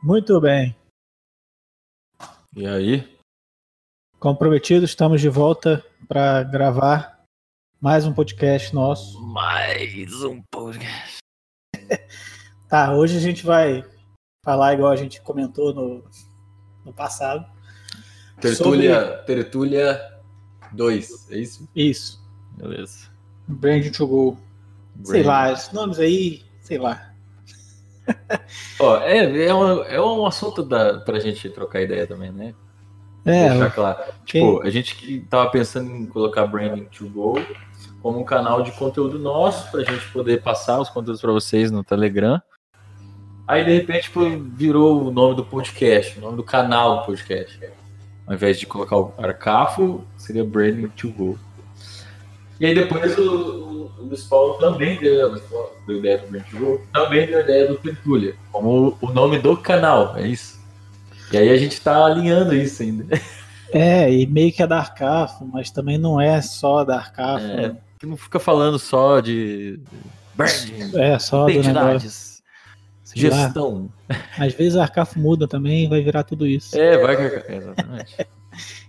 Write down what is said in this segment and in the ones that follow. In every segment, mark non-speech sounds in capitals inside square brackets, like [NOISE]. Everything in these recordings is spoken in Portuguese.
Muito bem. E aí? Como prometido, estamos de volta para gravar mais um podcast nosso. Mais um podcast. [LAUGHS] Tá, hoje a gente vai falar igual a gente comentou no, no passado. Tertúlia, Tertúlia 2, é isso? Isso. Beleza. Branding to Go. Sei lá, esses nomes aí, sei lá. Ó, é, é, um, é um assunto da, pra gente trocar ideia também, né? É, Deixar claro. quem- Tipo, a gente que tava pensando em colocar Branding to Go como um canal de conteúdo nosso, pra gente poder passar os conteúdos pra vocês no Telegram. Aí, de repente, tipo, virou o nome do podcast, o nome do canal do podcast. Ao invés de colocar o Arcafo, seria Branding to Go. E aí depois o, o, o Luiz Paulo também deu, Paulo deu ideia do Go, também deu ideia do Tertúlia, como o nome do canal, é isso. E aí a gente tá alinhando isso ainda. é, e meio que é da Arcafo, mas também não é só da Arcafo. É, que não fica falando só de branding, É, só do negócio. identidades, lá. gestão. Às vezes a Arcafo muda também e vai virar tudo isso. É, vai que exatamente. [LAUGHS]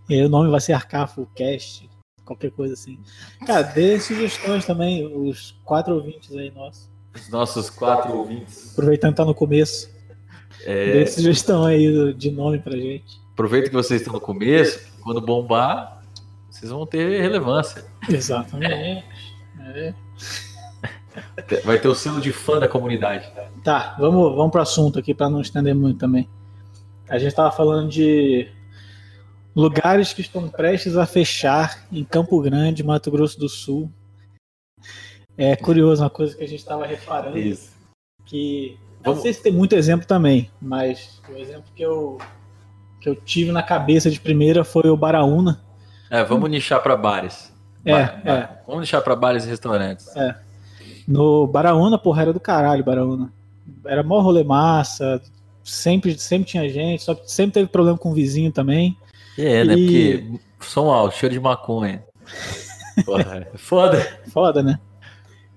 E aí o nome vai ser Arcafo Cast, qualquer coisa assim. Cara, dê sugestões também, os quatro ouvintes aí nossos. Os nossos quatro ouvintes. Aproveitando que tá no começo, É, dê sugestão aí de nome pra gente. aproveita que vocês estão no começo, quando bombar, vocês vão ter relevância. Exatamente. É. [LAUGHS] Vai ter o selo de fã da comunidade. Tá, vamos, vamos pro assunto aqui pra não estender muito também. A gente tava falando de lugares que estão prestes a fechar em Campo Grande, Mato Grosso do Sul. É curioso, uma coisa que a gente tava reparando. Isso. que Vamos- não sei se tem muito exemplo também, mas o exemplo que eu que eu tive na cabeça de primeira foi o Baraúna. É, vamos nichar para bares. É, é. Vamos nichar para bares e restaurantes. No Baraúna, porra, era do caralho, Baraúna. Era mó rolê massa, sempre, sempre tinha gente, só que sempre teve problema com o vizinho também. É, né? E- Porque som alto, cheiro de maconha. Porra, é foda. Foda, né?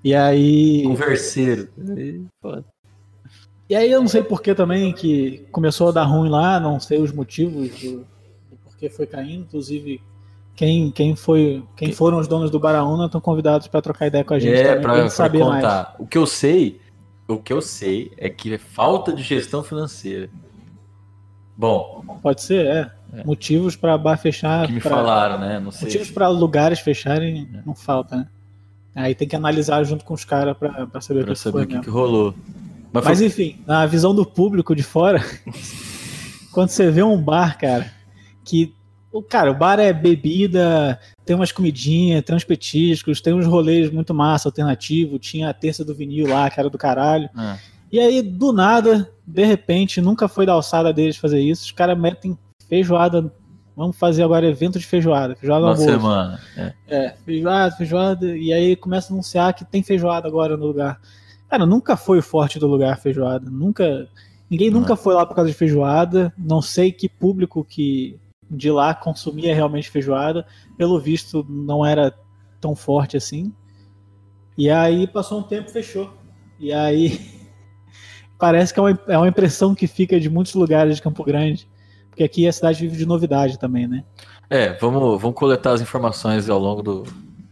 E aí. Converseiro. É Foda. E aí eu não sei por que também que começou a dar ruim lá, não sei os motivos do, do porquê foi caindo. Inclusive, quem, quem foi. Quem Que- foram os donos do Baraúna estão convidados para trocar ideia com a gente É, pra saber mais. contar. O que eu sei, o que eu sei é que é falta de gestão financeira. Bom, Pode ser, é. É. Motivos para bar fechar. que me pra- falaram, né? Não sei. Motivos para lugares fecharem É. não falta, né? Aí tem que analisar junto com os caras para saber o Pra que saber o que, que rolou. Mas, Mas foi- enfim, na visão do público de fora, [LAUGHS] quando você vê um bar, cara, que. O cara, o bar é bebida, tem umas comidinhas, tem uns petiscos, tem uns rolês muito massa, alternativo, tinha a terça do vinil lá, que era do caralho. Ah, E aí, do nada, de repente, nunca foi da alçada deles fazer isso, os caras metem feijoada. Vamos fazer agora evento de feijoada, feijoada uma semana. É. É, feijoada, feijoada, e aí começa a anunciar que tem feijoada agora no lugar. Cara, nunca foi o forte do lugar feijoada. Nunca. Ninguém Não nunca foi lá por causa de feijoada. Não sei que público que de lá consumia realmente feijoada. Pelo visto, não era tão forte assim. E aí passou um tempo, fechou. E aí [LAUGHS] parece que é uma, é uma impressão que fica de muitos lugares de Campo Grande. Porque aqui a cidade vive de novidade também, né? É, vamos, vamos coletar as informações ao longo do,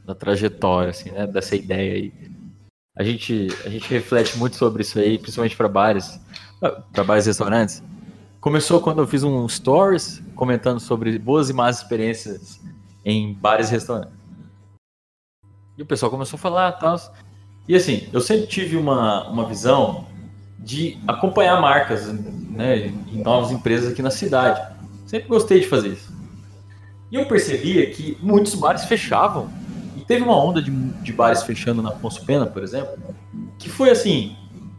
da trajetória, assim, né? Dessa ideia aí. A gente, a gente reflete muito sobre isso aí, principalmente para bares, para bares e restaurantes. Começou quando eu fiz um stories comentando sobre boas e más experiências em bares e restaurantes. E o pessoal começou a falar, tal. E assim, eu sempre tive uma, uma visão de acompanhar marcas, né, em novas empresas aqui na cidade. Sempre gostei de fazer isso. E eu percebia que muitos bares fechavam. E teve uma onda de, de bares fechando na Afonso Pena, por exemplo, que foi assim: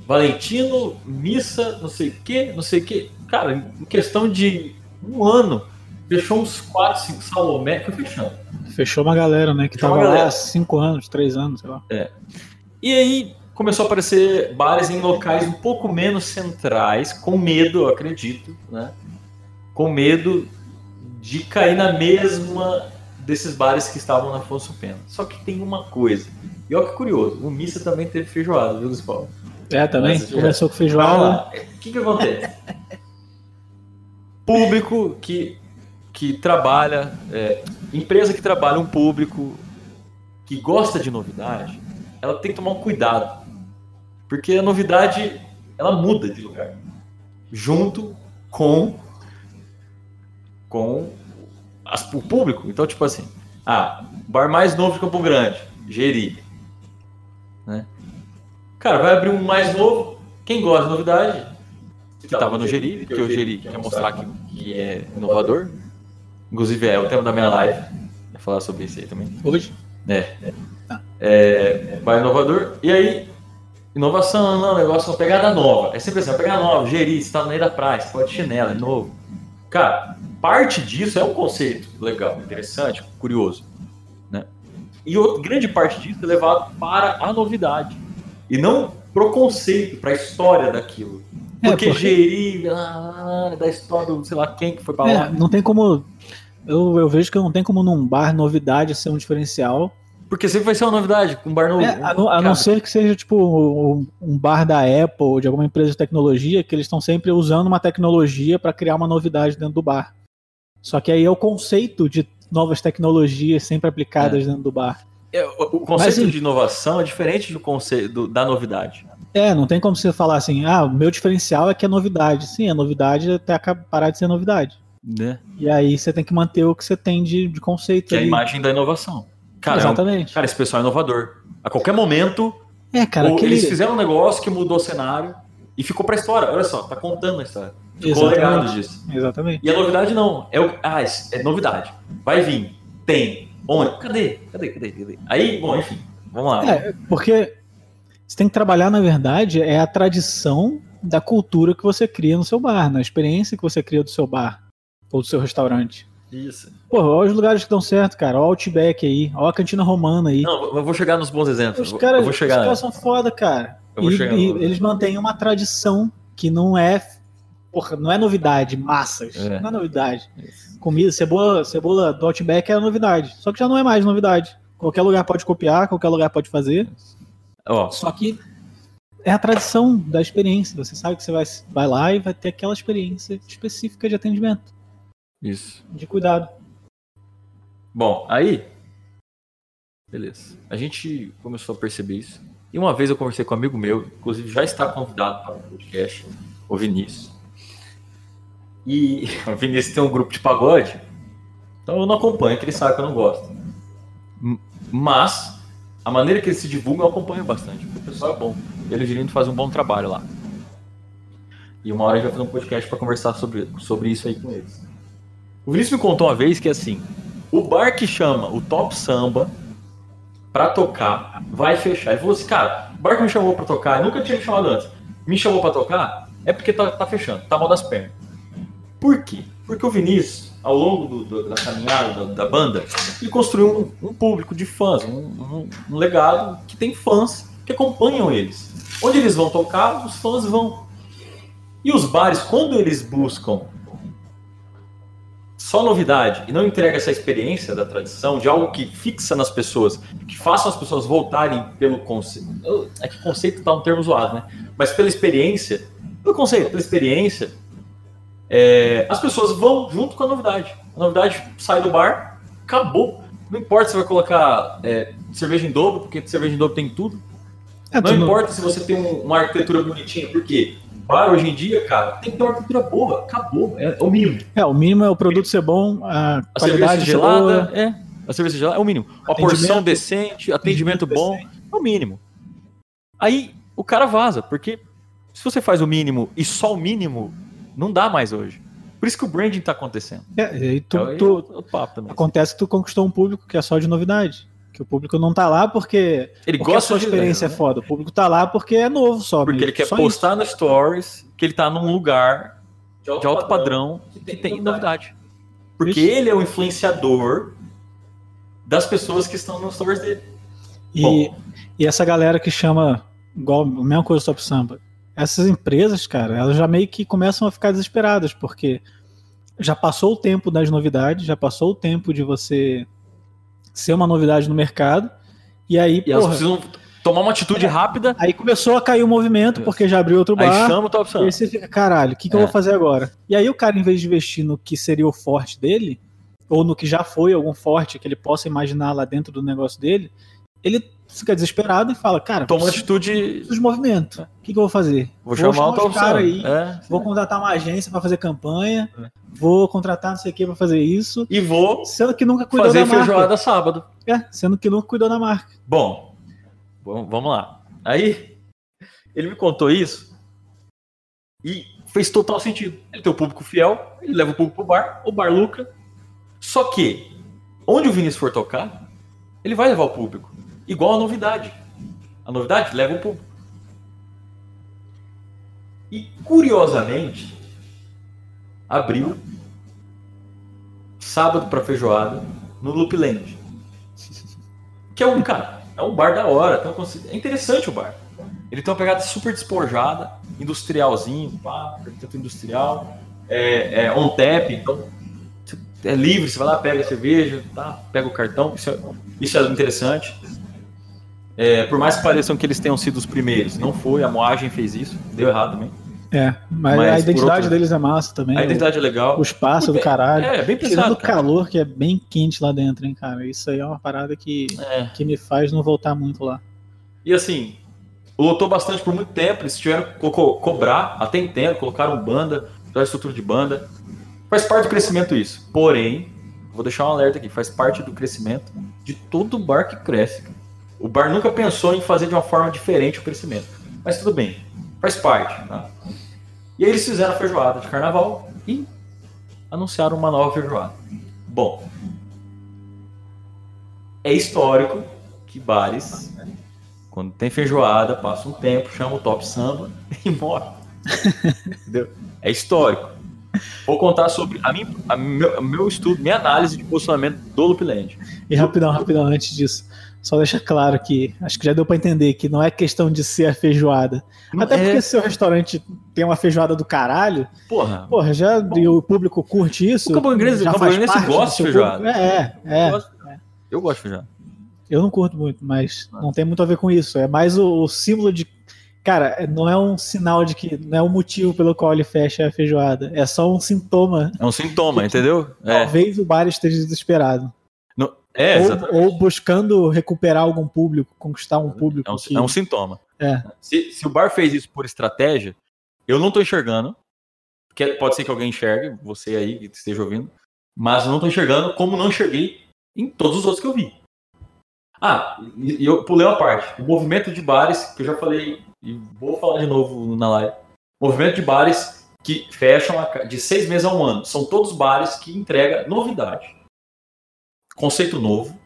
Valentino, missa, não sei o que, não sei o que. Cara, em questão de um ano, fechou uns 4, 5 Salomé, foi fechando. Fechou uma galera, né? Que Fechou tava lá há cinco anos, três anos, sei lá. E aí começou a aparecer bares em locais um pouco menos centrais, com medo, eu acredito, né? Com medo de cair na mesma desses bares que estavam na Afonso Pena. Só que tem uma coisa. E olha que curioso, o Missa também teve feijoada, viu, Luiz Paulo? É, também. Mas, Começou com feijoada. O que que acontece? [LAUGHS] público que, que trabalha, é, empresa que trabalha um público que gosta de novidade, ela tem que tomar um cuidado. Porque a novidade, ela muda de lugar. Junto com, com as, o público. Então, tipo assim, ah, bar mais novo de Campo Grande, Geri. Né? Cara, vai abrir um mais novo. Quem gosta de novidade, que estava no Geri, que o Geri quer mostrar que, que é inovador. Inclusive é o tema da minha live. Vou falar sobre isso aí também. Hoje? É. é vai inovador. E aí, inovação, não, negócio, uma pegada nova. É sempre assim, uma pegada nova, Geri, você tá no meio da praia, você pode chinelo, é novo. Cara, parte disso é um conceito legal, interessante, curioso. Né? E outra, grande parte disso é levado para a novidade. E não pro conceito, para a história daquilo. Porque, é, porque... gerir ah, da história do sei lá quem que foi pra é, lá. Não tem como. Eu, eu vejo que não tem como num bar novidade ser um diferencial. Porque sempre vai ser uma novidade, com um bar novo. É, a, não, a não ser que seja tipo um, bar da Apple ou de alguma empresa de tecnologia, que eles estão sempre usando uma tecnologia para criar uma novidade dentro do bar. Só que aí é o conceito de novas tecnologias sempre aplicadas é. dentro do bar. É, o, conceito Mas, de inovação é diferente do conceito da novidade. É, não tem como você falar assim, ah, o meu diferencial é que é novidade. Sim, a novidade até parar de ser novidade. Né? E aí você tem que manter o que você tem de, de conceito. Que é a imagem da inovação. Cara, Exatamente. É um, cara, esse pessoal é inovador. A qualquer momento, é, cara, aquele... eles fizeram um negócio que mudou o cenário e ficou pra história. Olha só, tá contando a história. Ficou legado disso. Exatamente. E a novidade não. É o... Ah, é novidade. Vai vir. Tem. Onde? Cadê? Cadê? Cadê? Cadê? Aí, bom, enfim. Vamos lá. É, porque você tem que trabalhar, na verdade, é a tradição da cultura que você cria no seu bar, na experiência que você cria do seu bar ou do seu restaurante. Isso. Pô, olha os lugares que dão certo, cara. Olha o Outback aí, olha a cantina romana aí. Não, eu vou chegar nos bons exemplos. Os caras. Os caras são foda, cara. Eu vou e, chegar e eles mantêm uma tradição que não é porra, não é novidade, massas. É. Não é novidade. Comida, cebola, cebola do Outback é novidade. Só que já não é mais novidade. Qualquer lugar pode copiar, qualquer lugar pode fazer. Oh. Só que é a tradição da experiência. Você sabe que você vai, vai lá e vai ter aquela experiência específica de atendimento. Isso. De cuidado. Bom, aí. Beleza. A gente começou a perceber isso. E uma vez eu conversei com um amigo meu, inclusive já está convidado para o podcast, o Vinícius. E [LAUGHS] o Vinícius tem um grupo de pagode, então eu não acompanho, que ele sabe que eu não gosto. Mas a maneira que ele se divulga eu acompanho bastante, porque o pessoal é bom. Ele e o fazem um bom trabalho lá. E uma hora a gente vai fazer um podcast para conversar sobre, sobre isso aí com eles. O Vinícius me contou uma vez que assim, o bar que chama o Top Samba pra tocar vai fechar. Ele falou assim, cara, o bar que me chamou pra tocar, nunca tinha me chamado antes, me chamou pra tocar, é porque tá, tá fechando, tá mal das pernas. Por quê? Porque o Vinícius, ao longo do, do, da caminhada da, da, banda, ele construiu um, um público de fãs, um, um, um, legado que tem fãs que acompanham eles. Onde eles vão tocar, os fãs vão. E os bares, quando eles buscam só novidade e não entrega essa experiência da tradição, de algo que fixa nas pessoas, que faça as pessoas voltarem pelo conceito. É que conceito está um termo zoado, né? Mas pela experiência, pelo conceito, pela experiência, é, as pessoas vão junto com a novidade. A novidade sai do bar, acabou. Não importa se vai colocar é, cerveja em dobro, porque cerveja em dobro tem tudo. É, não importa não... se você tem um, uma arquitetura bonitinha, porque bar hoje em dia, cara, tem que ter uma arquitetura boa, acabou, é, é, o mínimo. É, o mínimo é o produto ser bom, a, a cerveja gelada, boa. é, a cerveja gelada é o mínimo. Uma porção decente, atendimento, atendimento bom, decente. é o mínimo. Aí o cara vaza, porque se você faz o mínimo e só o mínimo, não dá mais hoje. Por isso que o branding está acontecendo. É, e tu, é, tu, é papo acontece que tu conquistou um público que é só de novidade. Que o público não tá lá porque, ele porque gosta a sua experiência né? é foda. O público tá lá porque é novo só. Porque ele quer postar no stories que ele tá num lugar de alto, de alto padrão, padrão, que tem, que tem novidade. Porque isso. ele é o influenciador das pessoas que estão nos stories dele. E, e essa galera que chama, igual a mesma coisa do Top Samba, essas empresas, cara, elas já meio que começam a ficar desesperadas, porque já passou o tempo das novidades, já passou o tempo de você ser uma novidade no mercado, e aí, e porra, elas precisam tomar uma atitude rápida, Aí começou a cair o movimento, porque já abriu outro aí bar. chama o Top E aí você fica, caralho, o que, que eu É. vou fazer agora? E aí o cara, em vez de investir no que seria o forte dele, ou no que já foi algum forte que ele possa imaginar lá dentro do negócio dele, ele fica desesperado e fala, cara, Toma atitude. preciso de movimento. O que, que eu vou fazer? Vou chamar o Sam. cara aí, É. vou contratar uma agência pra fazer campanha, É. vou contratar não sei o que pra fazer isso, E vou sendo que nunca cuidou fazer da marca. feijoada sábado. É, sendo que nunca cuidou da marca. Bom, bom, vamos lá. Aí, ele me contou isso e fez total sentido. Ele tem o público fiel, ele leva o público pro bar, o bar lucra. Só que, onde o Vinícius for tocar, ele vai levar o público. Igual a novidade. A novidade leva o público. E, curiosamente, abriu sábado pra feijoada no Loopland. Que é um, cara, é um bar da hora. consi- É interessante o bar. Ele tem uma pegada super despojada, industrialzinho, pá, tanto industrial, é, é on tap, então é livre, você vai lá, pega a cerveja, tá, pega o cartão, isso é, isso é interessante. É, por mais que pareçam que eles tenham sido os primeiros, não foi, a moagem fez isso, deu errado também. É, mas, Mas, a identidade outro- deles é massa também. A identidade é legal. O espaço do bem. caralho. É, bem Tirando pesado, o cara. calor, que é bem quente lá dentro, hein, cara. Isso aí é uma parada que, É. que me faz não voltar muito lá. E assim, lotou bastante por muito tempo. Eles tiveram que co- co- cobrar, até entendo, colocaram banda, fizeram estrutura de banda. Faz parte do crescimento isso. Porém, vou deixar um alerta aqui: faz parte do crescimento de todo bar que cresce. cara. O bar nunca pensou em fazer de uma forma diferente o crescimento. Mas tudo bem, faz parte. Tá? E aí eles fizeram a feijoada de carnaval e anunciaram uma nova feijoada. Bom, é histórico que bares quando tem feijoada, passa um tempo, chama o top samba [LAUGHS] e morre. Entendeu? É histórico. Vou contar sobre a mim, a meu, meu estudo, minha análise de posicionamento do Loopland. E rapidão, rapidão, antes disso. Só deixar claro que acho que já deu pra entender que não é questão de ser a feijoada. Até é, porque se seu restaurante tem uma feijoada do caralho, porra, porra, já e o público curte isso. O já o do gosta de feijoada. público. É, eu, é. gosto, eu gosto de feijoada. Eu não curto muito, mas não tem muito a ver com isso. É mais o, o símbolo de. Cara, não é um sinal de que. Não é o motivo pelo qual ele fecha a feijoada. É só um sintoma. É um sintoma, [LAUGHS] entendeu? É, Talvez o bar esteja desesperado. É, ou, ou buscando recuperar algum público, conquistar um público. É um, que- é um sintoma. É. Se, se o bar fez isso por estratégia, eu não tô enxergando. Que pode ser que alguém enxergue, você aí que esteja ouvindo. Mas eu não tô enxergando como não enxerguei em todos os outros que eu vi. Ah, e, eu pulei uma parte. O movimento de bares, que eu já falei, e vou falar de novo na live. Movimento de bares que fecham de seis meses a um ano. São todos bares que entregam novidade. Conceito novo,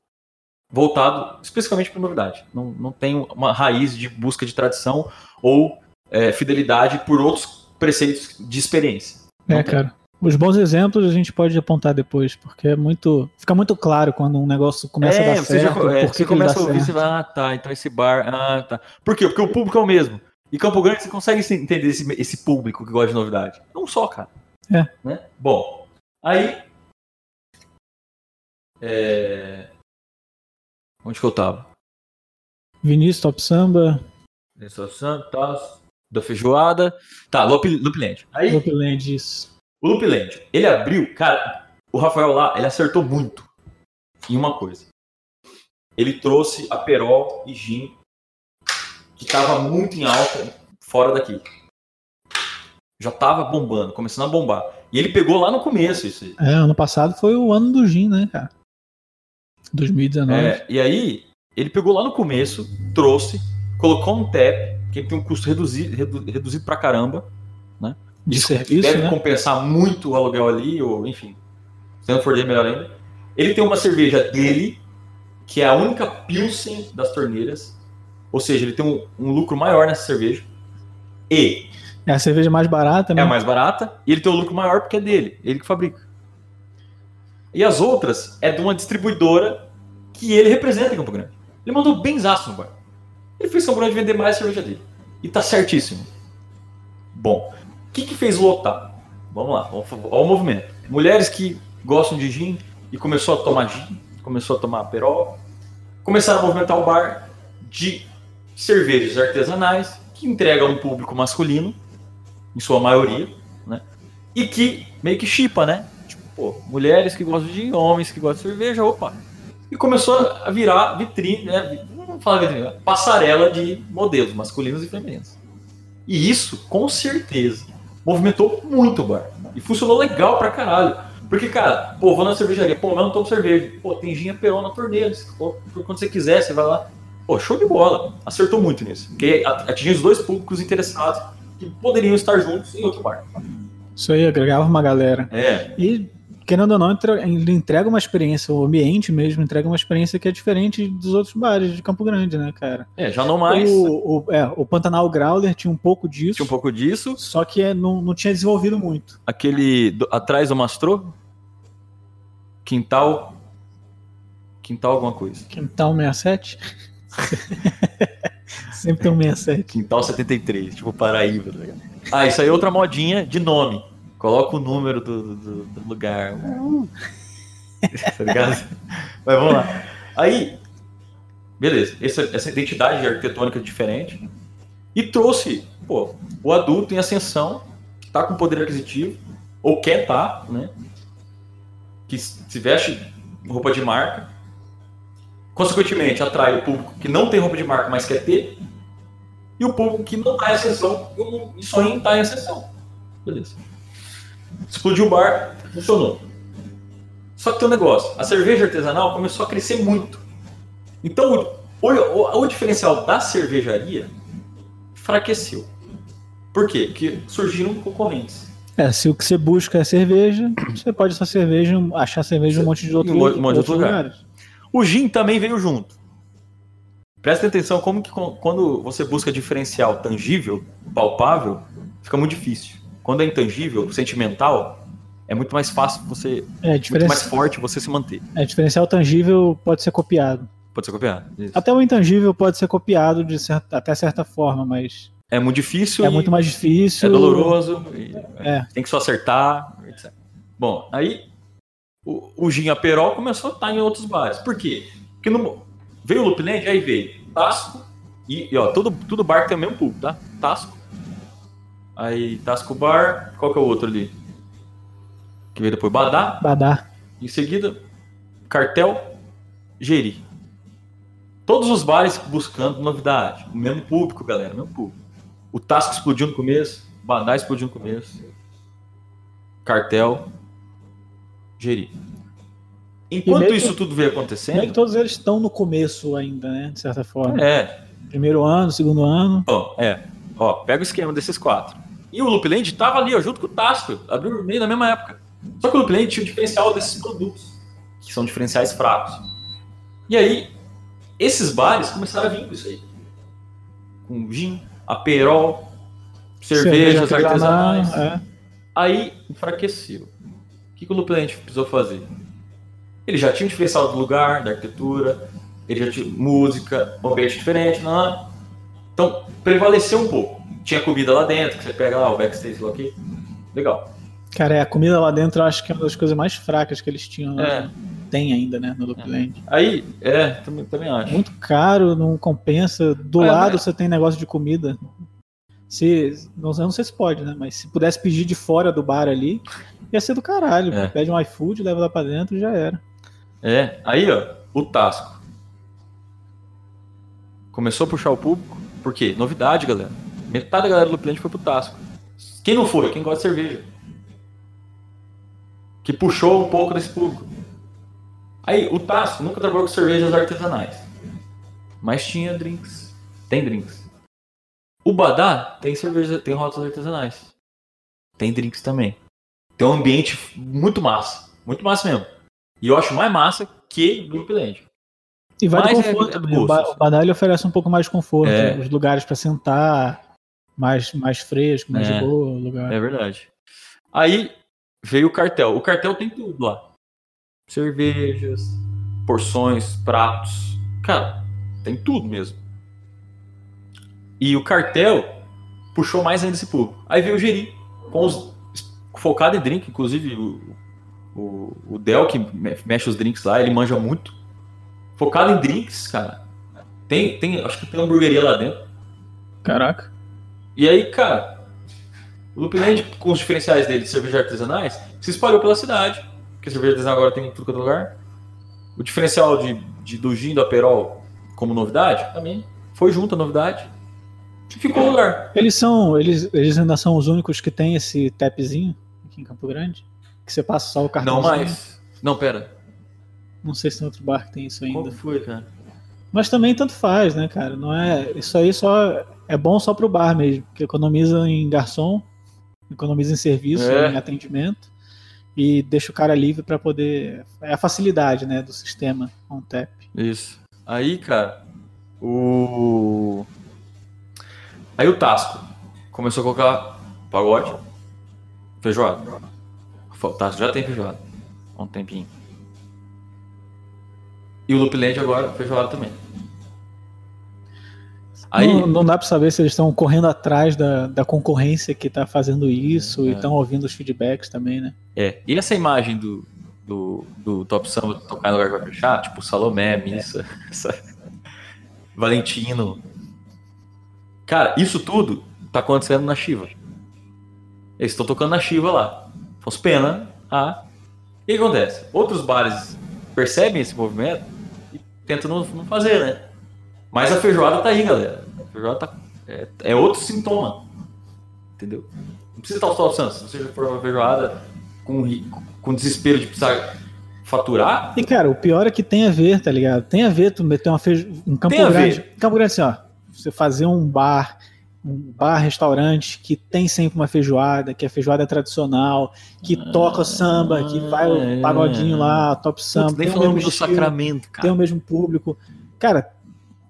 voltado especificamente para novidade. Não, não tem uma raiz de busca de tradição ou é, fidelidade por outros preceitos de experiência. É, Não tem. cara. Os bons exemplos a gente pode apontar depois, porque é muito. Fica muito claro quando um negócio começa a dar você já- certo. é, por que você começa a ouvir, certo. você vai, ah, tá, então esse bar, ah, tá. Por quê? Porque o público é o mesmo. E Campo Grande você consegue se- entender esse, esse público que gosta de novidade. Não só, cara. É. Né? Bom, aí. É, Onde que eu tava? Vinícius, Top Samba, Sensação, tá, da feijoada. Tá, Loop, Loopland. Aí, Loopland, isso. o Loopland, ele abriu, cara, o Rafael lá, ele acertou muito em uma coisa. Ele trouxe a Perol e Gin, que tava muito em alta fora daqui. Já tava bombando, começando a bombar. E ele pegou lá no começo isso aí. É, ano passado foi o ano do Gin, né, cara? 2019. É, e aí, ele pegou lá no começo, trouxe, colocou um tap, que tem um custo reduzido, redu- reduzido pra caramba. de serviço, deve né? compensar muito o aluguel ali, ou enfim. Se não for dele, melhor ainda. Ele tem uma cerveja dele, que é a única Pilsen das torneiras. Ou seja, ele tem um, um lucro maior nessa cerveja. E É a cerveja mais barata, né? é a mais barata, e ele tem um lucro maior porque é dele, ele que fabrica. E as outras é de uma distribuidora que ele representa em Campo Grande. Ele mandou bem zaço no bar. Ele fez Campo Grande vender mais a cerveja dele. E tá certíssimo. Bom, o que, que fez lotar? Vamos lá, vamos- olha o movimento. Mulheres que gostam de gin e começou a tomar gin, começou a tomar perol, começaram a movimentar o bar de cervejas artesanais que entregam um público masculino, em sua maioria, né? E que meio que chipa, né? Pô, mulheres que gostam de homens que gostam de cerveja, opa. E começou a virar vitrine, né? Não fala vitrine, passarela de modelos masculinos e femininos. E isso, com certeza, movimentou muito o bar. E funcionou legal pra caralho. Porque, cara, pô, vou na cervejaria, pô, mas não tomo cerveja. Pô, tem ginha perón na torneira. Pô, quando você quiser, você vai lá. Pô, show de bola. Acertou muito nisso. Porque atingiu os dois públicos interessados que poderiam estar juntos em outro bar. Isso aí, agregava uma galera. É. E, querendo ou não, ele entrega uma experiência, o ambiente mesmo entrega uma experiência que é diferente dos outros bares de Campo Grande, né, cara? É, já não mais. O, o, é, o Pantanal Growler tinha um pouco disso. Tinha um pouco disso. Só que é, não, não tinha desenvolvido muito. Aquele do, atrás do Mastro? Quintal. Quintal alguma coisa. Quintal 67? [LAUGHS] Sempre tem um 67. Quintal 73, tipo Paraíba, tá ligado? Ah, isso aí é outra modinha de nome. Coloca o número do, do, do lugar. tá ligado? Mas vamos lá. Aí, beleza, essa, essa identidade arquitetônica diferente. E trouxe, pô, o adulto em ascensão, que tá com poder aquisitivo, ou quer tá, né? Que se veste roupa de marca. Consequentemente, atrai o público que não tem roupa de marca, mas quer ter e o povo que não está em ascensão e sonha em estar em ascensão. Beleza. Explodiu o bar, funcionou. Só que tem um negócio, a cerveja artesanal começou a crescer muito. Então, o, o, o diferencial da cervejaria enfraqueceu. Por quê? Porque surgiram concorrentes. É, se o que você busca é cerveja, você pode achar cerveja, achar cerveja em um monte de outro, um monte de outros lugares. O gin também veio junto. Presta atenção como que quando você busca diferencial tangível, palpável, fica muito difícil. Quando é intangível, sentimental, é muito mais fácil você, é, muito mais forte você se manter. É, diferencial tangível pode ser copiado. Pode ser copiado. Isso. Até o intangível pode ser copiado de certa, até certa forma, mas é muito difícil. É muito mais difícil. É doloroso. É. Tem que só acertar. Etc. Bom, aí o, o Gin Aperol começou a estar em outros bares. Por quê? Porque no, Veio o Loopland, aí veio Tasco, e, e, ó, tudo, tudo bar que tem o mesmo público, tá? Tasco. Aí Tasco Bar, qual que é o outro ali? Que veio depois? Badá. Badá. Em seguida, Cartel, Geri. Todos os bares buscando novidade. O mesmo público, galera, o mesmo público. O Tasco explodiu no começo, Badá explodiu no começo. Cartel, Geri. Enquanto isso que, tudo vem acontecendo. Meio que todos eles estão no começo ainda, né? De certa forma. É. Primeiro ano, segundo ano. Ó, é. Ó, pega o esquema desses quatro. E o Loopland estava ali, ó, junto com o Tasco. Abriu meio na mesma época. Só que o Loopland tinha o diferencial desses produtos, que são diferenciais fracos. E aí, esses bares começaram a vir com isso aí. Com gin, aperol, cervejas Cerveja artesanais. É. Aí enfraqueceu. O que, que o Loopland precisou fazer? Ele já tinha um diferencial do lugar, da arquitetura, ele já tinha música, um ambiente diferente, não, é? Então, prevaleceu um pouco. Tinha comida lá dentro, que você pega lá, o backstage lá aqui. Legal. Cara, é, a comida lá dentro eu acho que é uma das coisas mais fracas que eles tinham. É. Tem ainda, né, no Loopland. É. Aí, é, também, também acho. Muito caro, não compensa. Do é, lado você tem negócio de comida. Se, não, não sei se pode, né? Mas se pudesse pedir de fora do bar ali, ia ser do caralho. É. Pede um iFood, leva lá pra dentro e já era. É, aí ó, o Tasco. Começou a puxar o público, por quê? Novidade, galera. Metade da galera do cliente foi pro Tasco. Quem não foi? Quem gosta de cerveja. Que puxou um pouco desse público. Aí, o Tasco nunca trabalhou com cervejas artesanais. Mas tinha drinks. Tem drinks. O Badá tem cerveja, tem rotas artesanais. Tem drinks também. Tem um ambiente muito massa. Muito massa mesmo. E eu acho mais massa que do Loopland. E vai mais de conforto. É, é gosto, o Badalho oferece um pouco mais de conforto. É. Os lugares para sentar, mais, mais fresco, mais é. de boa lugar. É verdade. Aí veio o cartel. O cartel tem tudo lá. Cervejas, porções, pratos. Cara, tem tudo mesmo. E o cartel puxou mais ainda esse público. Aí veio o Geri, com os, focado em drink, inclusive o, o, o Del, que mexe os drinks lá, ele manja muito. Focado em drinks, cara. Tem, tem, acho que tem uma hamburgueria lá dentro. Caraca. E aí, cara, o Loopland, com os diferenciais dele de cerveja artesanais, se espalhou pela cidade. Porque cerveja artesanal agora tem em tudo quanto lugar. O diferencial de, de, do gin do Aperol como novidade, também foi junto a novidade. E ficou no lugar. Eles são. Eles, eles ainda são os únicos que tem esse tapzinho aqui em Campo Grande? Que você passa só o cartão. Não mais. Não, pera. Não sei se tem outro bar que tem isso ainda. Qual foi, cara? Mas também tanto faz, né, cara? Não é. Isso aí só é bom só pro bar mesmo, que economiza em garçom, economiza em serviço, É. em atendimento e deixa o cara livre para poder. É a facilidade, né, do sistema on tap. Isso. Aí, cara, o. Aí o Tasco começou a colocar pagode, feijoada. O Tasco já tem feijoada há um tempinho. E o Loopland agora, feijoada também. Aí, Não, não dá para saber se eles estão correndo atrás da, da concorrência que tá fazendo isso e É. estão ouvindo os feedbacks também, né? é. E essa imagem do, do, do Top Samba tocar no lugar que vai fechar, tipo Salomé, Missa, [LAUGHS] essa- Valentino. Cara, isso tudo tá acontecendo na Shiva. Eles estão tocando na Shiva lá. Afonso Pena, a. E o que acontece? Outros bares percebem esse movimento e tentam não, não fazer, né? Mas a feijoada tá aí, galera. A feijoada tá. É, é outro sintoma. Entendeu? Não precisa estar o Top Santos. Se você já for uma feijoada com, com desespero de precisar faturar, E cara, o pior é que tem a ver, tá ligado? Tem a ver tu meter uma feijo... em Campo Tem a Grande. ver. Campo Grande assim, ó, você fazer um bar, um bar restaurante que tem sempre uma feijoada, que a feijoada é tradicional, que toca samba, que vai o é. pagodinho lá, top samba, Putz, nem tem o falamos mesmo do sacramento, tem cara. o mesmo público. Cara,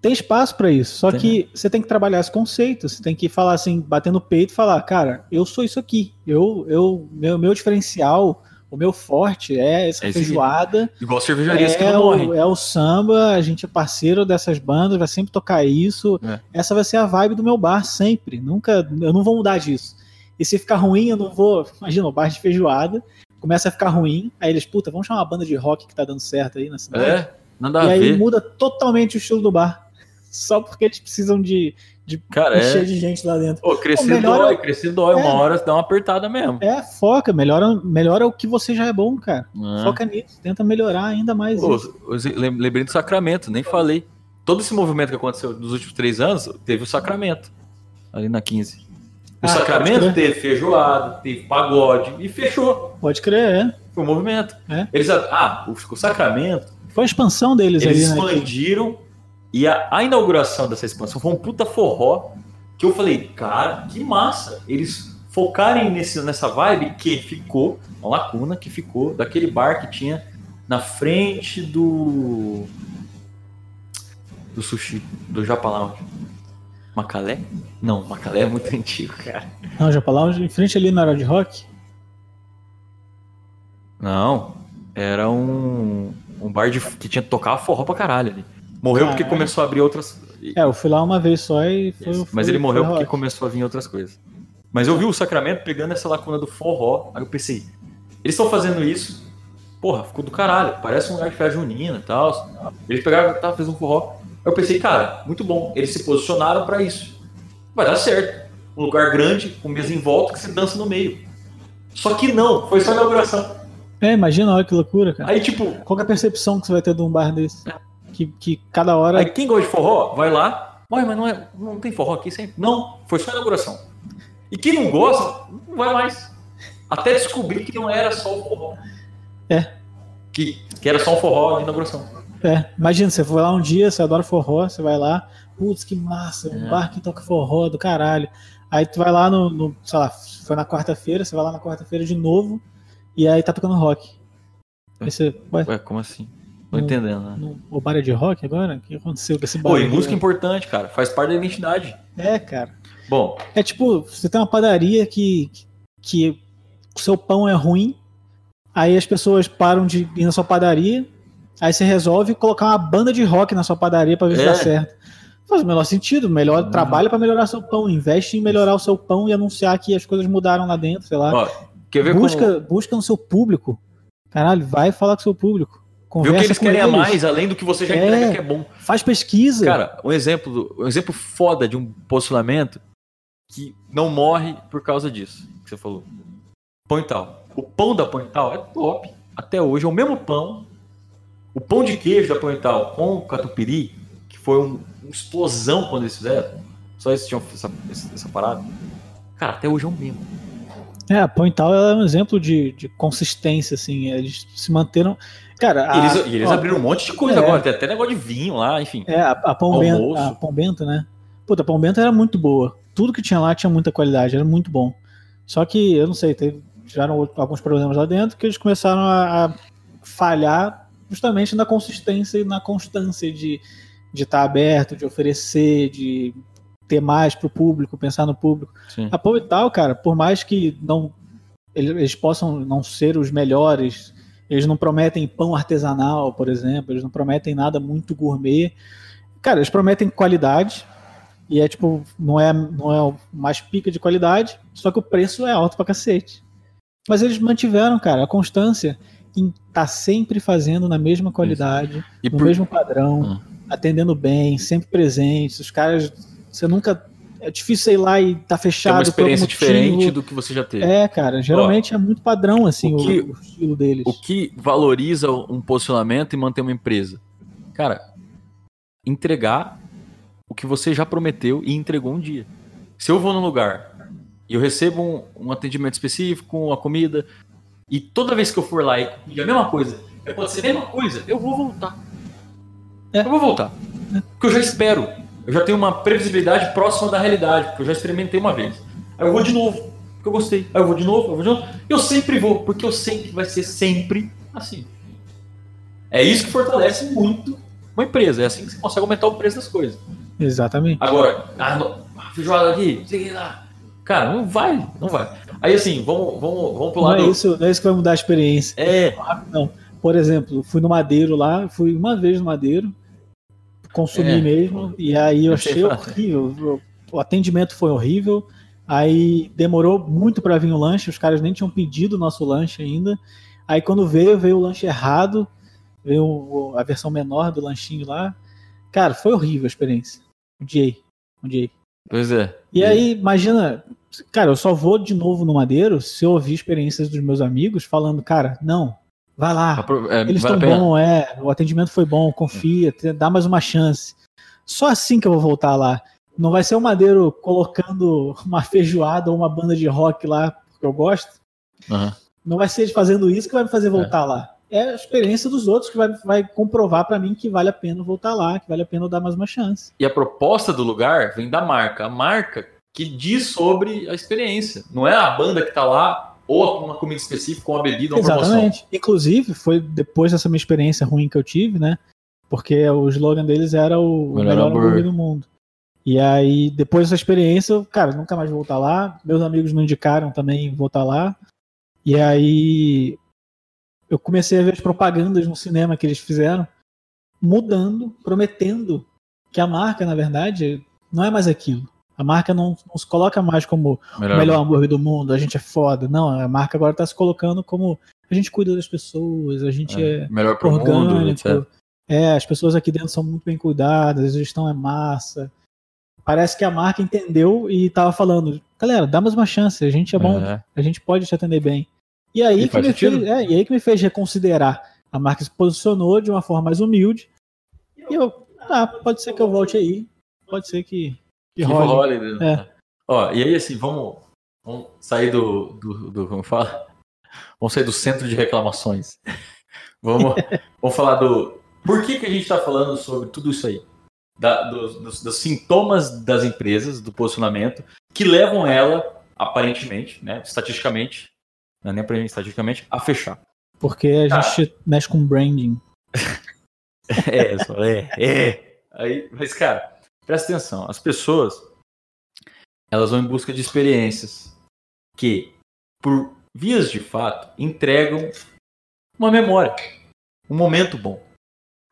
tem espaço pra isso, só Tem. que você tem que trabalhar esse conceito, você tem que falar assim, bater no peito e falar, cara, eu sou isso aqui. Eu, eu, meu, meu diferencial, o meu forte é essa É feijoada. Igual cervejarias que É não morrem. o, é o samba, a gente é parceiro dessas bandas, vai sempre tocar isso. É. Essa vai ser a vibe do meu bar sempre. Nunca, eu não vou mudar disso. E se ficar ruim, eu não vou. Imagina, o bar de feijoada começa a ficar ruim, aí eles, puta, vamos chamar uma banda de rock que tá dando certo aí na cidade. É, nada e a aí ver. muda totalmente o estilo do bar. Só porque eles precisam de, de Cara, encher é. de gente lá dentro. Pô, crescer Pô, melhor dói, crescer dói. Uma É. hora dá uma apertada mesmo. É, foca, melhora, melhora o que você já é bom, cara. É. Foca nisso, tenta melhorar ainda mais Pô, lembrei do Sacramento, nem falei. Todo esse movimento que aconteceu nos últimos três anos, teve o Sacramento. Ali na 15. O Ah, Sacramento teve feijoada, teve pagode e fechou. Pode crer, é. Foi o movimento. É. Eles, ah, o, Sacramento, Foi a expansão deles eles ali, né? expandiram e a, a inauguração dessa expansão foi um puta forró que eu falei, cara, que massa. Eles focarem nesse, nessa vibe que ficou, uma lacuna que ficou daquele bar que tinha na frente do do sushi, do Japa Lounge. Macalé? Não, Macalé é muito [LAUGHS] antigo, cara. Não, já Lounge, em frente ali na área de rock. Não, era um, um bar de, que tinha que tocar forró pra caralho ali. Morreu porque começou a abrir outras. É, eu fui lá uma vez só e foi. Isso, foi- Mas ele morreu porque rock. começou a vir outras coisas. Mas eu vi o Sacramento pegando essa lacuna do forró. Aí eu pensei, eles estão fazendo isso. Porra, ficou do caralho. Parece um lugar de festa junina e tal. Eles pegaram, tá, fez um forró. Aí eu pensei, cara, muito bom. Eles se posicionaram pra isso. Vai dar certo. Um lugar grande, com mesa em volta, que você dança no meio. Só que não, foi só inauguração. É, imagina, olha que loucura, cara. Aí, tipo, Qual é a percepção que você vai ter de um bar desse? Que, que cada hora. Aí quem gosta de forró, vai lá. Ué, mas não, é, não tem forró aqui sempre? Não, foi só a inauguração. E quem não gosta, não vai mais. Até descobrir que não era só o forró. É. Que, que era só um forró de inauguração. É, imagina, você foi lá um dia, você adora forró, você vai lá, putz, que massa, um É. bar que toca forró do caralho. Aí tu vai lá no, no sei lá, foi na quarta-feira, você vai lá na quarta-feira de novo, e aí tá tocando rock. Aí você, ué, Ué, como assim? Tô entendendo, né? no, o bar é de rock agora? O que aconteceu com esse? Pô, e música é importante, cara. Faz parte da identidade. É, cara. Bom, É tipo, você tem uma padaria que, que o seu pão é ruim, aí as pessoas param de ir na sua padaria, aí você resolve colocar uma banda de rock na sua padaria pra ver se É. dá certo. Faz o menor sentido, melhor Uhum. trabalha pra melhorar seu pão, investe em melhorar o seu pão e anunciar que as coisas mudaram lá dentro, sei lá. ó, quer ver busca, como... busca no seu público. Caralho, vai falar com o seu público. Vê o que eles querem eles. a mais, além do que você já é, entrega que é bom. Faz pesquisa. Cara, um exemplo, um exemplo foda de um posicionamento que não morre por causa disso que você falou. Pão e tal. O pão da Pão e tal é top. Até hoje é o mesmo pão. O pão de queijo da Pão e tal com catupiry, que foi um, uma explosão quando eles fizeram. Só eles tinham essa, essa parada. Cara, até hoje é o mesmo. É, a Pão e tal é um exemplo de, de consistência, assim. Eles se manteram. Cara, a, eles, e eles ó, abriram um monte de coisa é, agora, tem até negócio de vinho lá, enfim. É, a, a Pão Bento, a Pão Bento, né? Puta, a Pão Bento era muito boa. Tudo que tinha lá tinha muita qualidade, era muito bom. Só que, eu não sei, teve, tiveram alguns problemas lá dentro que eles começaram a, a falhar justamente na consistência e na constância de de estar tá aberto, de oferecer, de ter mais para o público, pensar no público. Sim. A Pão e tal, cara, por mais que não eles possam não ser os melhores, eles não prometem pão artesanal, por exemplo, eles não prometem nada muito gourmet. Cara, eles prometem qualidade, e é tipo, não é, não é o mais pica de qualidade, só que o preço é alto pra cacete. Mas eles mantiveram, cara, a constância em estar tá sempre fazendo na mesma qualidade, no por... mesmo padrão, hum. atendendo bem, sempre presentes. Os caras, você nunca. É difícil ir lá e tá fechado. É uma experiência diferente do que você já teve. É, cara, geralmente Ó, é muito padrão assim o, que, o, o estilo deles. O que valoriza um posicionamento e manter uma empresa? Cara, entregar o que você já prometeu e entregou um dia. Se eu vou num lugar e eu recebo um, um atendimento específico, uma comida, e toda vez que eu for lá e pedir a mesma coisa, pode ser a mesma coisa, eu vou voltar. É. Eu vou voltar. É. Porque eu já espero. Eu já tenho uma previsibilidade próxima da realidade, porque eu já experimentei uma vez. Aí eu vou de novo, porque eu gostei. Aí eu vou de novo, eu vou de novo. Eu sempre vou, porque eu sei que vai ser sempre assim. É isso que fortalece muito uma empresa. É assim que você consegue aumentar o preço das coisas. Exatamente. Agora, ah, feijoada aqui, sei lá. Cara, não vai, não vai. Aí assim, vamos, vamos, vamos pro lado. Não é, isso, não é isso que vai mudar a experiência. É. Não. Por exemplo, fui no Madeiro lá, fui uma vez no Madeiro, consumi é. mesmo, e aí eu achei horrível. O atendimento foi horrível. Aí demorou muito para vir o lanche, os caras nem tinham pedido o nosso lanche ainda. Aí quando veio, veio o lanche errado, veio a versão menor do lanchinho lá. Cara, foi horrível a experiência. Odiei. Odiei. Pois é. E, e aí, imagina, cara, eu só vou de novo no Madeiro se eu ouvir experiências dos meus amigos falando, cara, não, vai lá. É, Eles estão bom, é, o atendimento foi bom, confia, dá mais uma chance. Só assim que eu vou voltar lá. Não vai ser o Madeiro colocando [LAUGHS] uma feijoada ou uma banda de rock lá, porque eu gosto. Uhum. Não vai ser ele fazendo isso que vai me fazer voltar é. lá é a experiência dos outros que vai, vai comprovar para mim que vale a pena voltar lá, que vale a pena dar mais uma chance. E a proposta do lugar vem da marca. A marca que diz sobre a experiência. Não é a banda que está lá ou uma comida específica, ou uma bebida, uma Exatamente. Promoção. Inclusive, foi depois dessa minha experiência ruim que eu tive, né? Porque o slogan deles era o melhor, melhor hambúrguer do mundo. E aí, depois dessa experiência, cara, nunca mais vou voltar lá. Meus amigos não indicaram também voltar lá. E aí, eu comecei a ver as propagandas no cinema que eles fizeram, mudando, prometendo que a marca, na verdade, não é mais aquilo. A marca não, não se coloca mais como melhor. o melhor hambúrguer do mundo, a gente é foda. Não, a marca agora está se colocando como a gente cuida das pessoas, a gente é, é melhor pro orgânico. Mundo, etc. É, as pessoas aqui dentro são muito bem cuidadas, a gestão é massa. Parece que a marca entendeu e estava falando, galera, dá mais uma chance, a gente é bom, é. a gente pode te atender bem. E aí, e que me fez, é, e aí que me fez reconsiderar. A marca se posicionou de uma forma mais humilde. E eu, ah, pode ser que eu volte aí. Pode ser que, que, role né? é. Ó, e aí, assim, vamos, vamos sair do, do, do. Como fala? Vamos sair do centro de reclamações. vamos, [LAUGHS] vamos falar do. Por que, que a gente está falando sobre tudo isso aí? Da, dos, dos, dos, sintomas das empresas, do posicionamento, que levam ela, aparentemente, né, estatisticamente, não é nem estatisticamente, a fechar. Porque a tá. gente mexe com branding. [LAUGHS] é, só é, é. Aí, mas, cara, presta atenção. As pessoas, elas vão em busca de experiências que, por vias de fato, entregam uma memória, um momento bom.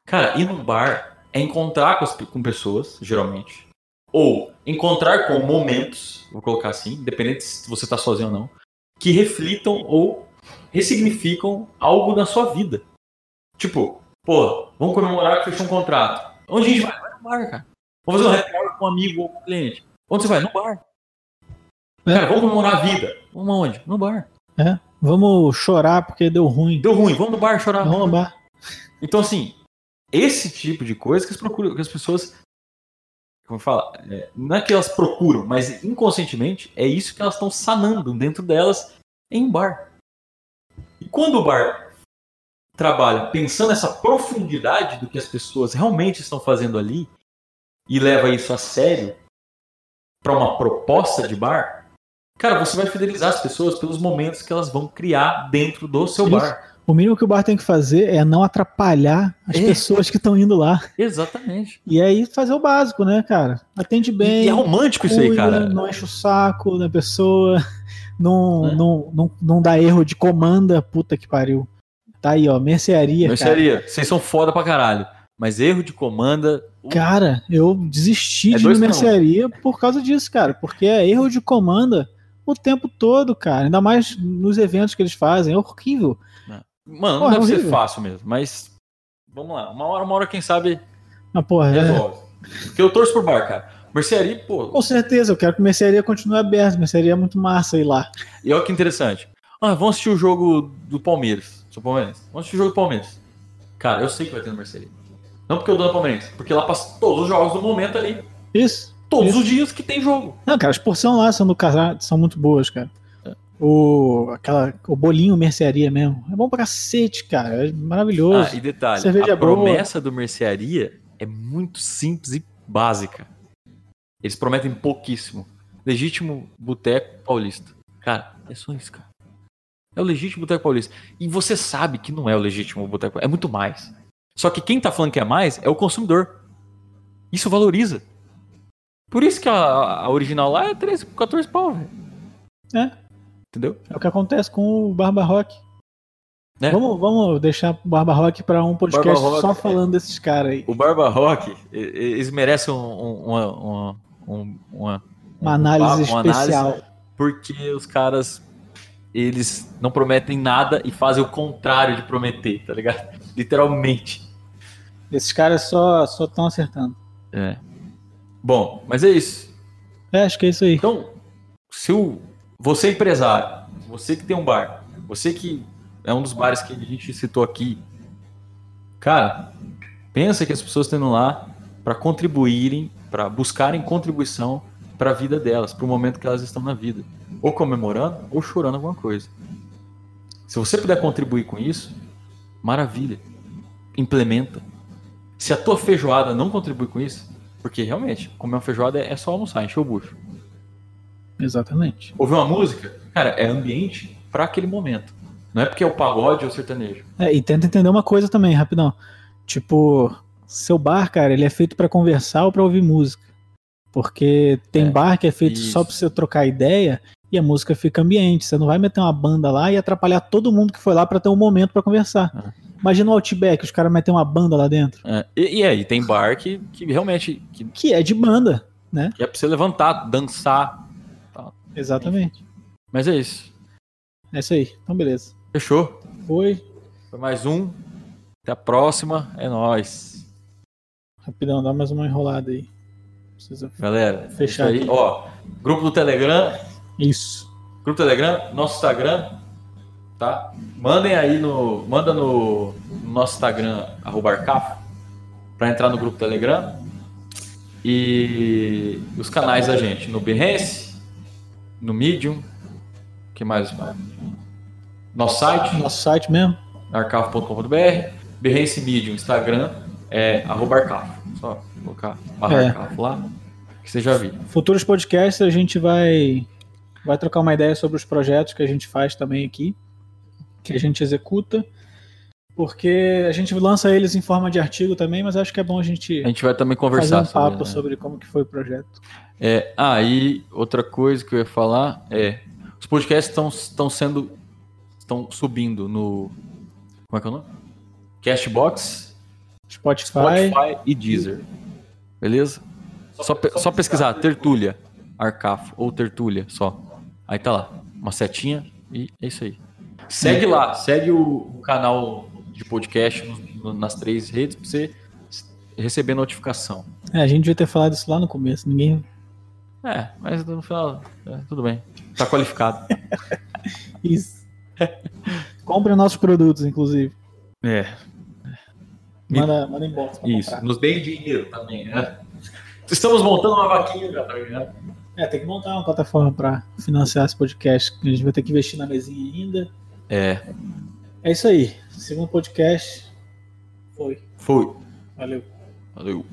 Cara, ir num bar é encontrar com, as, com pessoas, geralmente, ou encontrar com momentos, vou colocar assim, independente se você está sozinho ou não, que reflitam ou ressignificam algo na sua vida. Tipo, Pô, vamos comemorar que fechou um contrato. Onde a gente vai? Vai no bar, cara. Vamos fazer um happy hour com um amigo ou com um cliente. Onde você vai? No bar. É. Cara, vamos comemorar a vida. Vamos aonde? No bar. É. Vamos chorar porque deu ruim. Deu ruim, vamos no bar chorar. Vamos no bar. Então, assim, esse tipo de coisa que as, procuram, que as pessoas. Como fala? É, não é que elas procuram, mas inconscientemente é isso que elas estão sanando dentro delas em um bar. E quando o bar trabalha pensando nessa profundidade do que as pessoas realmente estão fazendo ali e leva isso a sério para uma proposta de bar, cara, você vai fidelizar as pessoas pelos momentos que elas vão criar dentro do seu Isso. bar. O mínimo que o bar tem que fazer é não atrapalhar as É. pessoas que estão indo lá. Exatamente. E aí fazer o básico, né, cara? Atende bem. E, é romântico isso aí, cuida, cara. Não enche o saco da pessoa. [LAUGHS] Não, É. não, não, não dá erro de comanda. Puta que pariu. Tá aí, ó. Mercearia. Seria. Vocês são foda pra caralho. Mas erro de comanda. Cara, eu desisti É de mercearia por causa disso, cara. Porque é erro de comanda o tempo todo, cara. Ainda mais nos eventos que eles fazem. É horrível. Mano, não Porra, deve ser horrível. fácil mesmo. Mas. Vamos lá. Uma hora, uma hora, quem sabe, Mas, porra, é- resolve. Porque eu torço por bar, cara. Mercearia, pô. com certeza, eu quero que a mercearia continue aberta. Mercearia é muito massa ir lá. E olha que interessante. Ah, vamos assistir o jogo do Palmeiras. Sou palmeirense. Vamos assistir o jogo do Palmeiras. Cara, eu sei que vai ter no Mercearia. Não porque eu dou na Palmeirense, porque lá passa todos os jogos do momento ali. Isso. Todos Isso. os dias que tem jogo. Não, cara, as porções lá são do casal são muito boas, cara. É. O, aquela, o bolinho mercearia mesmo. É bom pra cacete, cara. É maravilhoso. Ah, e detalhe, Cerveja a boa. promessa do Mercearia é muito simples e básica. Eles prometem pouquíssimo. Legítimo Boteco Paulista. Cara, é só isso, cara. É o legítimo Boteco Paulista. E você sabe que não é o legítimo Boteco É muito mais. Só que quem tá falando que é mais é o consumidor. Isso valoriza. Por isso que a, a original lá é 13, 14 pau, velho. É. Entendeu? É o que acontece com o Barba Rock. Né? Vamos, vamos deixar o Barba Rock pra um podcast Rock, só é. falando desses caras aí. O Barba Rock, eles merecem um- um- uma, uma, um- uma, Uma análise uma especial. análise, porque os caras eles não prometem nada e fazem o contrário de prometer, tá ligado? [LAUGHS] Literalmente. Esses caras só só estão acertando. É. Bom, mas é isso. É, acho que é isso aí. Então, se o, você é empresário, você que tem um bar, você que é um dos bares que a gente citou aqui, cara, pensa que as pessoas estão indo lá para contribuírem, para buscarem contribuição para a vida delas, para o momento que elas estão na vida, ou comemorando ou chorando alguma coisa. Se você puder contribuir com isso, maravilha. Implementa. Se a tua feijoada não contribui com isso, porque realmente, comer uma feijoada é só almoçar, encher o bucho. Exatamente. Ouvir uma música, cara, é ambiente para aquele momento. Não é porque é o pagode ou o sertanejo. É, e tenta entender uma coisa também, rapidão. Tipo, seu bar, cara, ele é feito pra conversar ou pra ouvir música. Porque tem É, bar que é feito isso. só pra você trocar ideia e a música fica ambiente. Você não vai meter uma banda lá e atrapalhar todo mundo que foi lá pra ter um momento pra conversar. É. Imagina o Outback, os caras metem uma banda lá dentro. É, e, e aí, tem bar que, que realmente que, Que é de banda. que é pra você levantar, dançar. Exatamente. Mas é isso. É isso aí. Então, beleza. Fechou? Foi. Foi mais um. Até a próxima. É nóis. Rapidão, dá mais uma enrolada aí. Precisa. Galera, Fechar é isso aí. Ó, grupo do Telegram. Isso. Grupo Telegram, nosso Instagram. Tá? Mandem aí no. Manda no, no nosso Instagram, arroba pra entrar no grupo Telegram. E os canais da gente, no Behance, no Medium, que mais? Nosso site, Nosso site mesmo. arcafo.com.br, Behance Medium, Instagram, é arroba arcafo. Só colocar barra É. lá, que você já viu. Futuros podcasts a gente vai vai trocar uma ideia sobre os projetos que a gente faz também aqui, que a gente executa, porque a gente lança eles em forma de artigo também, mas acho que é bom a gente A gente vai também fazer conversar um papo né? sobre como que foi o projeto. É, ah, e outra coisa que eu ia falar é, os podcasts estão estão sendo estão subindo no como é que é o nome? Cashbox, Spotify, Spotify e Deezer. Beleza? Só, pe- só pesquisar Tertúlia, Arcafo ou Tertúlia só. Aí tá lá, uma setinha e é isso aí. Segue lá, segue o, canal de podcast nas três redes pra você receber notificação. É, a gente devia ter falado isso lá no começo. Ninguém. É, mas no final, é, tudo bem. Tá qualificado. [LAUGHS] Isso. Compre nossos produtos, inclusive. É, Manda, manda inbox isso. comprar. Nos deem dinheiro também, né? Estamos montando uma vaquinha já, tá ligado? É, tem que montar uma plataforma pra financiar esse podcast. A gente vai ter que investir na mesinha ainda. É, É isso aí. Segundo podcast. Foi. foi. Valeu. Valeu.